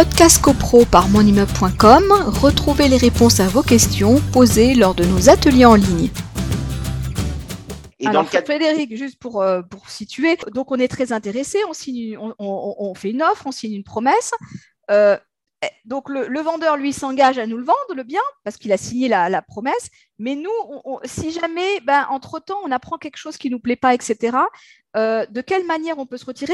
Podcast CoPro par monimmeuble.com, retrouvez les réponses à vos questions posées lors de nos ateliers en ligne. Et Alors, dans le cadre- Frédéric, juste pour, euh, pour situer, donc on est très intéressé, on, signe, on, on- on fait une offre, on signe une promesse. Euh, eh, donc le, le vendeur, lui, s'engage à nous le vendre, le bien, parce qu'il a signé la, la promesse. Mais nous, on- on- si jamais, ben, entre-temps, on apprend quelque chose qui ne nous plaît pas, etc., euh, de quelle manière on peut se retirer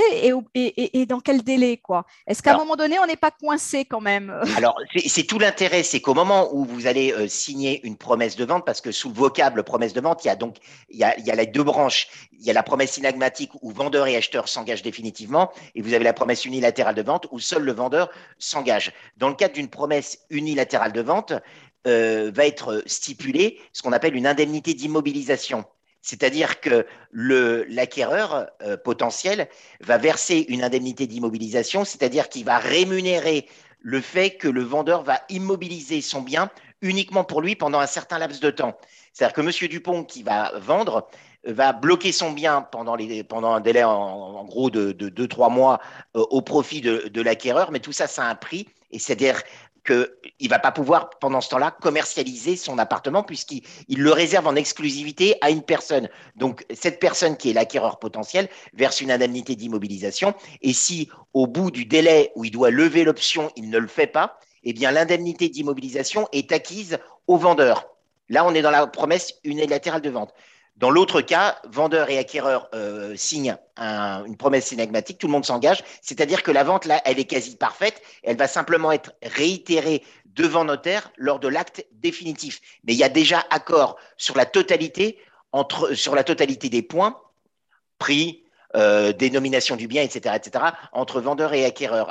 et, dans quel délai quoi? Est-ce qu'à un moment donné, on n'est pas coincé quand même? Alors, c'est c'est tout l'intérêt, c'est qu'au moment où vous allez euh, signer une promesse de vente, parce que sous le vocable promesse de vente, il y a donc il y a, il y a les deux branches. Il y a la promesse synagmatique où vendeur et acheteur s'engagent définitivement, et vous avez la promesse unilatérale de vente où seul le vendeur s'engage. Dans le cadre d'une promesse unilatérale de vente, euh, va être stipulé ce qu'on appelle une indemnité d'immobilisation. C'est-à-dire que l'acquéreur euh, potentiel va verser une indemnité d'immobilisation, c'est-à-dire qu'il va rémunérer le fait que le vendeur va immobiliser son bien uniquement pour lui pendant un certain laps de temps. C'est-à-dire que M. Dupont, qui va vendre, va bloquer son bien pendant, les, pendant un délai en, en gros de 2-3 mois euh, au profit de, de l'acquéreur, mais tout ça, ça a un prix, et c'est-à-dire qu'il ne va pas pouvoir, pendant ce temps-là, commercialiser son appartement puisqu'il il le réserve en exclusivité à une personne. Donc, cette personne qui est l'acquéreur potentiel verse une indemnité d'immobilisation. Et si, au bout du délai où il doit lever l'option, il ne le fait pas, eh bien, l'indemnité d'immobilisation est acquise au vendeur. Là, on est dans la promesse unilatérale de vente. Dans l'autre cas, vendeur et acquéreur euh, signent un- une promesse synagmatique, tout le monde s'engage, c'est-à-dire que la vente, là, elle est quasi parfaite, elle va simplement être réitérée devant notaire lors de l'acte définitif. Mais il y a déjà accord sur la totalité, entre, sur la totalité des points, prix, euh, dénomination du bien, etc., etc., entre vendeur et acquéreur.